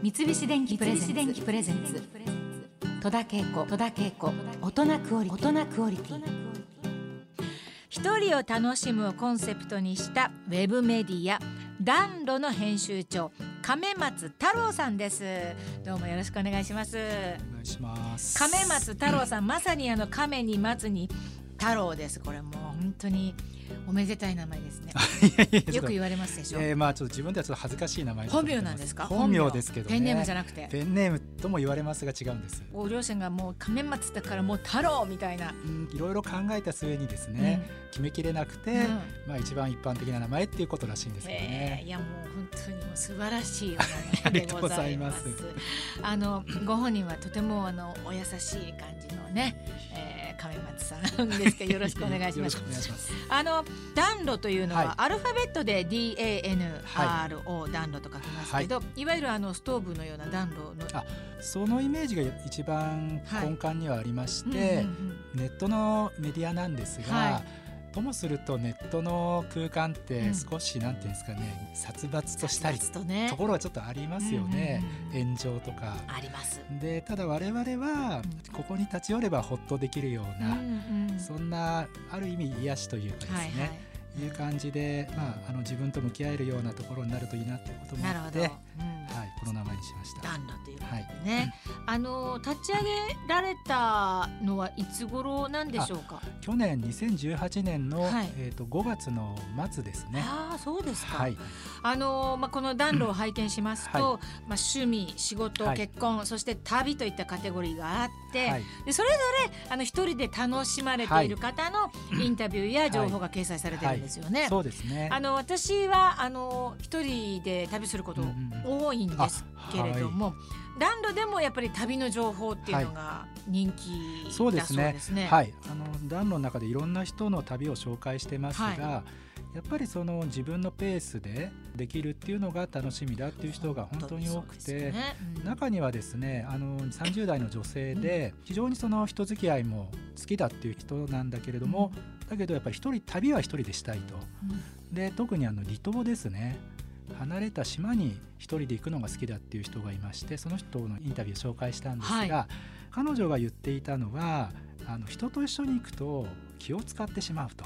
三菱電機プレゼンツ。戸田恵子。戸田恵子。大人クオリティ。大人クオリティ。一人を楽しむをコンセプトにしたウェブメディア暖炉の編集長亀松太郎さんです。どうもよろしくお願いします。お願いします。亀松太郎さんまさにあの亀に松に太郎ですこれも。う本当におめでたい名前ですね。よく言われますでしょ、えー、まあちょっと自分ではちょっと恥ずかしい名前本名なんですか？本名ですけどね。ペンネームじゃなくて。ペンネームとも言われますが違うんです。ご両親がもう亀松だからもう太郎みたいな、うん、いろいろ考えた末にですね、決めきれなくて、うん。まあ一番一般的な名前っていうことらしいんですけどえーね。いやもう本当にもう素晴らしいお名あ前でござざいます。す。あのご本人はとてもあのお優しい感じのね、えー、亀松さんですけどよろしくお願いします。あの暖炉というのは、はい。アルファベットで D A N R O、暖炉と書きますけど、い、わゆるあのストーブのような暖炉のあそのイメージが一番根幹にはありまして、ネットのメディアなんですが、はともするとネットの空間っうてん。少しなんていうんですかね殺伐としたりとね。ところはちょっとありますよね、炎上とか。あります。でただ我々はうん。ここに立ち寄ればほっとできるような、そんなある意味癒しというかですね、はいう感じで、まあ、あの自分と向き合えるようなところになるといいなということもなるほど。あって、うん。はい、この名前にしました。暖炉ということでね、あの立ち上げられたのはいつ頃なんでしょうか？去年2018年の、はい。えー、と5月の末ですね。ああそうですか。はい、あのまあこの暖炉を拝見しますと、はまあ趣味、仕事、はい。結婚、そして旅といったカテゴリーがあって、はい、でそれぞれあの一人で楽しまれている方のインタビューや情報が掲載されてるんですよね。そうですね。あの私はあの一人で旅することうんうん多いんですけれども、暖炉でもやっぱり旅の情報っていうのが人気だそうでですすね。ね。はい、あの暖炉の中でいろんな人の旅を紹介してますが、はやっぱりその自分のペースでできるっていうのが楽しみだっていう人が本当に多くて。ね。うん。中にはですねあの30代の女性で非常にその人付き合いも好きだっていう人なんだけれども、だけどやっぱり一人旅は一人でしたいと。うん。で特にあの離島ですね離れた島に一人で行くのが好きだっていう人がいましてその人のインタビューを紹介したんですが、は彼女が言っていたのはあの人と一緒に行くと気を使ってしまうと。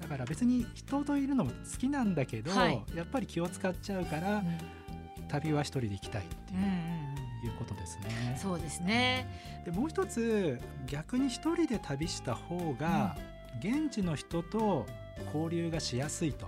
だから別に人といるのも好きなんだけど、はいやっぱり気を使っちゃうから、うん旅は一人で行きたいっていう,、うんうんいうことですね。そうですね。でもう一つ逆に一人で旅した方が、現地の人と交流がしやすいと。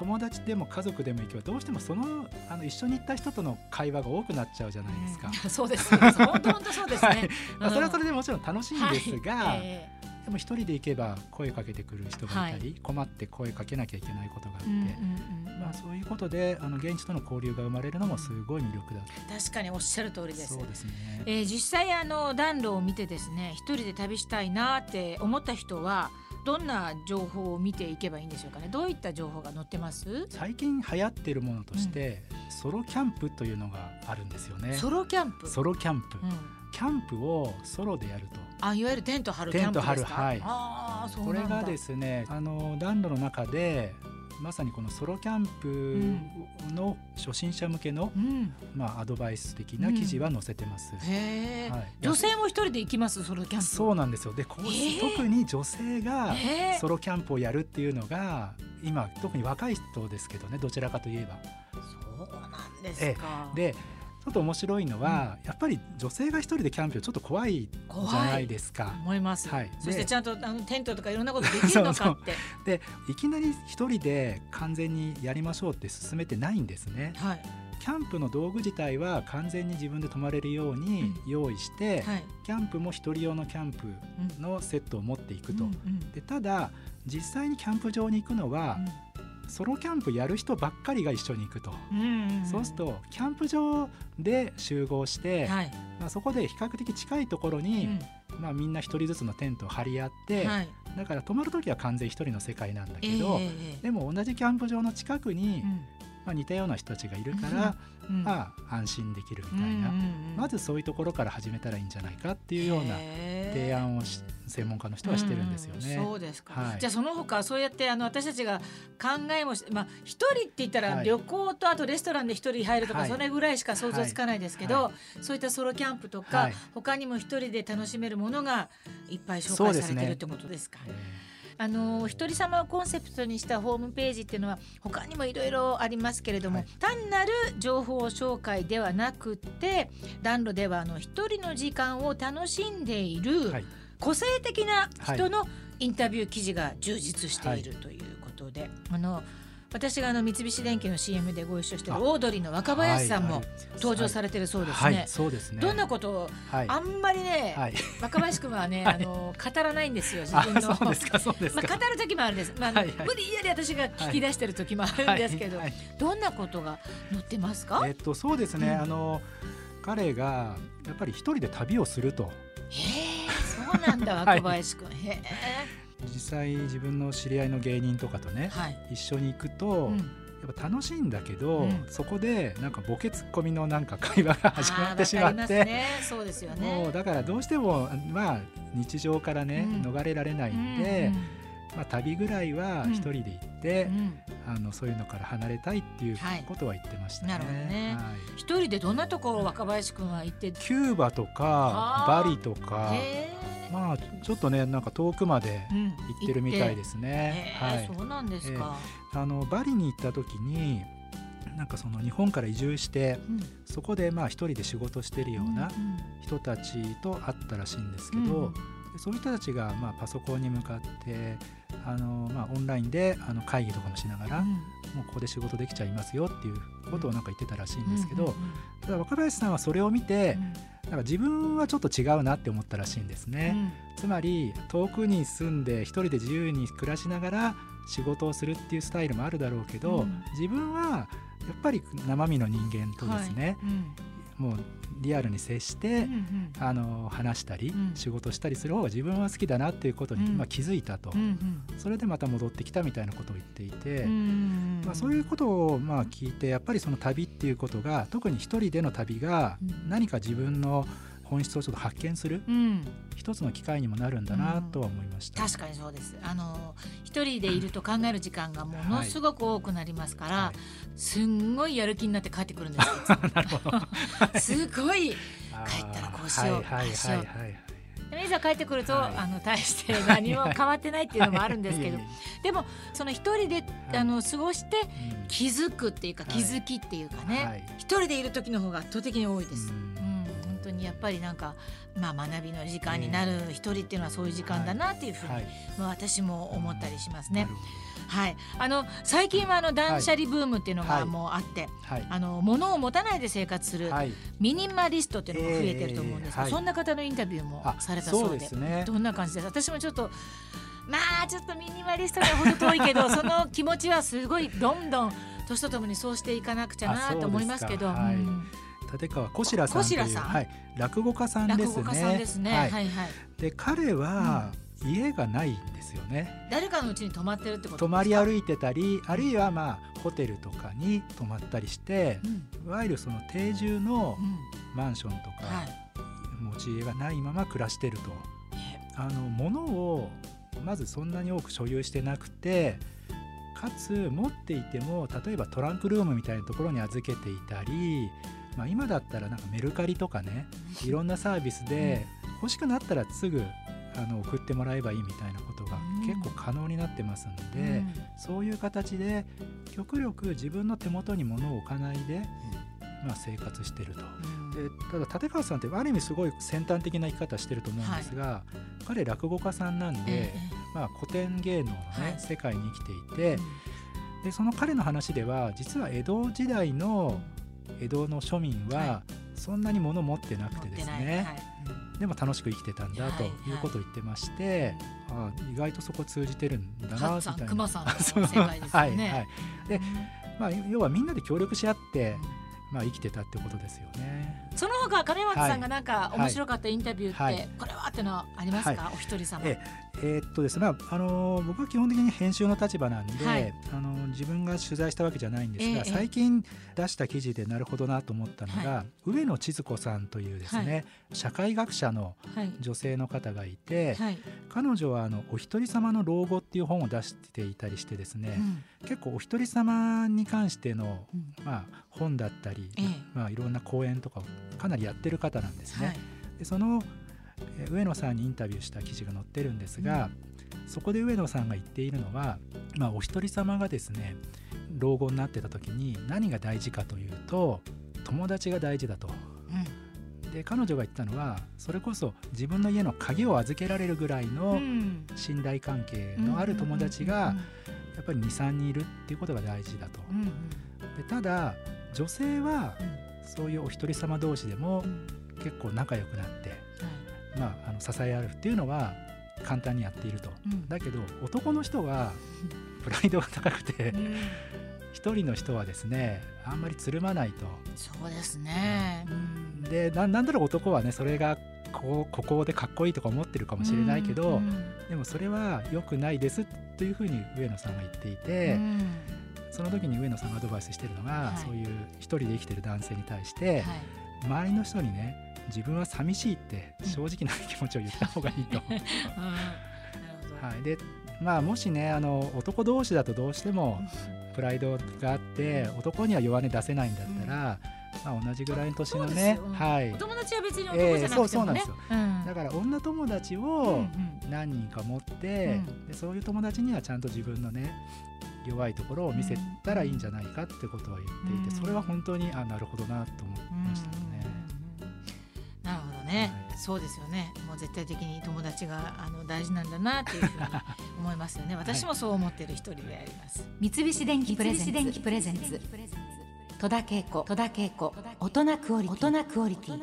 友達でも家族でも行けばどうしてもそのあの一緒に行った人との会話が多くなっちゃうじゃないですか。うん そうです。本当本当そうですはいね。まあ、それはそれででもちろん楽しいんですが、はいえでも一人で行けば声かけてくる人がいたり、困って声かけなきゃいけないことがあって、えうんうんうんまあ、そういうことであの現地との交流が生まれるのもすごい魅力だ確かにおっしゃる通りですそう。ですね。えー実際あの暖炉を見てですね一人で旅したいなって思った人はどんな情報を見ていけばいいんでしょうかね？どういった情報が載ってます？最近流行っているものとして、ソロキャンプというのがあるんですよね。ソロキャンプ、ソロキャンプ、うん、キャンプをソロでやると。あいわゆるテント張るキャンプですか？テント張るはい。ああそうなんだ。これがですねあの暖炉の中でまさにこのソロキャンプの初心者向けの、うん、まあ、アドバイス的な記事は載せてます。はい。女性も一人で行きます？ソロキャンプ。そうなんですよ。でこう、えー。特に女性がソロキャンプをやるっていうのが今特に若い人ですけどねどちらかといえば。そうなんですか、でちょっと面白いのは、やっぱり女性が一人でキャンプはちょっと怖いじゃないですか。思います、はい。そしてでちゃんとあのテントとかいろんなことできるのかって。でいきなり一人で完全にやりましょうって進めてないんですね。はい。キャンプの道具自体は完全に自分で泊まれるように用意して、はい。キャンプも一人用のキャンプのセットを持っていくと。うん。うんでただ実際にキャンプ場に行くのは、ソロキャンプやる人ばっかりが一緒に行くと。うんうんうん。そうするとキャンプ場で集合して、はい。まあ、そこで比較的近いところに、まあ、みんな一人ずつのテントを張り合って、はい。だから泊まる時は完全一人の世界なんだえけど、えええでも同じキャンプ場の近くに、うん。まあ、似たような人たちがいるから、うんまあ、安心できるみたいな、うんうんうんまずそういうところから始めたらいいんじゃないかっていうような提案をし専門家の人はしてるんですよね。うんそうですか、はい。じゃあその他そうやってあの私たちが考えもしまあ一人って言ったらはい。旅行とあとレストランで一人入るとか、はい。それぐらいしか想像つかないですけど、はそういったソロキャンプとか、はい。他にも一人で楽しめるものがいっぱい紹介されてるってことですか。えあの一人様をコンセプトにしたホームページっていうのは他にもいろいろありますけれども、はい。単なる情報紹介ではなくって暖炉ではあの一人の時間を楽しんでいる、個性的な人のインタビュー記事が充実しているということで、あの私があの三菱電機の CM でご一緒しているあオードリーの若林さんもはい登場されてるそうですはいね。そうですね。どんなことをはい。あんまりね、はい。若林くんはね、はい。あの語らないんですよ自あ分の。まあ、か。語る時もあるんです、まあ無理やり私が聞き出してる時もあるんですけど、どんなことが載ってますか、えっとそうですね、うん。あの彼がやっぱり一人で旅をすると。へえそうなんだはい若林くん、へえ実際自分の知り合いの芸人とかとねはい、一緒に行くと、うん。やっぱ楽しいんだけど、うん。そこでなんかボケツッコミのなんか会話が始まってしまって、ね、そうですよね。もうだからどうしてもまあ日常からね、うん。逃れられないんで、まあ、旅ぐらいは一人で行って、あのそういうのから離れたいっていうはい。ことは言ってましたね。なるほどね。はい。一人でどんなところ若林くんは行って？キューバとかバリとかまあちょっとねなんか遠くまでうん、行ってるみたいですすね。へえ、はい、そうなんですか、あのバリに行った時になんかその日本から移住してうん。そこでまあ一人で仕事してるような人たちと会ったらしいんですけど、うんでそういう人たちがまあパソコンに向かってあの、まあ、オンラインであの会議とかもしながら、うん。もうここで仕事できちゃいますよっていうことをなんか言ってたらしいんですけど、うんうん。ただ若林さんはそれを見てうんなんか自分はちょっと違うなって思ったらしいんですね。つまり遠くに住んで一人で自由に暮らしながら仕事をするっていうスタイルもあるだろうけど、うん。自分はやっぱり生身の人間とですね、うんもうリアルに接して、うんうん。あの話したり、うん。仕事したりする方が自分は好きだなっていうことに、うん。まあ、気づいたと、うんそれでまた戻ってきたみたいなことを言っていて、うん。まあ、そういうことをまあ聞いてやっぱりその旅っていうことが特に一人での旅がうん。何か自分の本質をちょっと発見するうん。一つの機会にもなるんだなとは思いました。確かにそうです。あの一人でいると考える時間がものすごく多くなりますから、はい。すんごいやる気になって帰ってくるんですよ。なるほど。すごい。帰ったらこうしようはいはいうはい。ざ帰ってくると、はい。あの大して何も変わってないっていうのもあるんですけど いえ。いでもその一人で、い。あの過ごして気づくっていうかはい。気づきっていうかうんね、はい。一人でいる時の方が圧倒的に多いです。ううん当にやっぱりなんか、まあ、学びの時間になる一人っていうのはそういう時間だなっていうふうに、はい。まあ、私も思ったりしますね。はい、あの最近はあの断捨離ブームっていうのがはい。もうあって、どはい。あの物を持たないで生活するはい。ミニマリストっていうのも増えてると思うんですけど、ええはい。そんな方のインタビューもあされたそうで。ね。どんな感じです？私もちょっとまあちょっとミニマリストにはほど遠いけど その気持ちはすごいどんどん年とともにそうしていかなくちゃなと思いますけど。はい。うん立川こしらさんというはい、落語家さんですね。ですね。は、はいいはい、で彼は家がないんですよね。誰かのうちに泊まってるってことですか？泊まり歩いてたりあるいはまあホテルとかに泊まったりしてうん、いわゆるその定住のうん、マンションとかはい。持ち家がないまま暮らしてると。えあの物をまずそんなに多く所有してなくてかつ持っていても例えばトランクルームみたいなところに預けていたり、まあ、今だったらなんかメルカリとかねいろんなサービスで欲しくなったらすぐあの送ってもらえばいいみたいなことがうん。結構可能になってますので、うん。そういう形で極力自分の手元に物を置かないで、まあ、生活してると。うん。でただ立川さんってある意味すごい先端的な生き方してると思うんですが、彼落語家さんなんで、えまあ、古典芸能の、ねはい。世界に生きていえて、でその彼の話では実は江戸時代うん。の江戸の庶民ははそんなに物持ってなくてですね、はい。でも楽しく生きてたんだとはい。いうことを言ってまして、ああ意外とそこ通じてるんだなみたいな。はいはい。でまあ、要はみんなで協力し合って、まあ、生きてたってことですよね。その他金松さんがなんかはい。面白かったインタビューって、はい。これはってのはありますか、お一人様。ええ。ーっとですね、まああの僕は基本的に編集の立場なんで、はい。あの自分が取材したわけじゃないんですが、ええ最近出した記事でなるほどなと思ったのが、は上野千鶴子さんというですね、社会学者のはい。女性の方がいて、はい、彼女はあの「お一人様の老後」っていう本を出していたりしてですね、うん。結構お一人様に関しての、うん。まあ、本だったり、ええ。まあ、いろんな講演とかをかなりやってる方なんですね。はい。でそのえー上野さんにインタビューした記事が載ってるんですが、そこで上野さんが言っているのは、まあ、お一人様がですね老後になってた時に何が大事かというと友達が大事だと。で彼女が言ったのはそれこそ自分の家の鍵を預けられるぐらいうんのうん。信頼関係のある友達がやっぱり23人いるっていうことが大事だと。うんうん。でただ女性はそういうお一人様同士でもうん。結構仲良くなって、はい。まあ、あの支え合うっていうのは簡単にやっていると。うん。だけど男の人は プライドが高くてうん。一人の人はですねあんまりつるまないと。そうですね。うん。でななんだろう男はねそれがこうここでかっこいいとか思ってるかもしれないけど、うんうんでもそれは良くないですというふうに上野さんが言っていて、うんその時に上野さんがアドバイスしてるのが、はい。そういう一人で生きてる男性に対して、はい。周りの人にね自分は寂しいって正直な気持ちを言った方がいいと。はい、でまあもしねあの男同士だとどうしてもプライドがあって男には弱音出せないんだったら、まあ、同じぐらいの年のねはい。お友達は別に男ええじゃなくてもね。そうそうなんですよ。うん。だから女友達うんをうん。何人か持って、うん。でそういう友達にはちゃんと自分のね弱いところを見せたらいいんじゃないかってことは言っていて、うん。それは本当にあなるほどなと思いましたよね。うん。うんうんなるほどね、はい。そうですよね。もう絶対的に友達があの大事なんだなっていうふうに思いますよね。私もそう思ってる一人であります、三菱電機プレゼンツ。戸田恵子。戸田恵子。大人クオリティ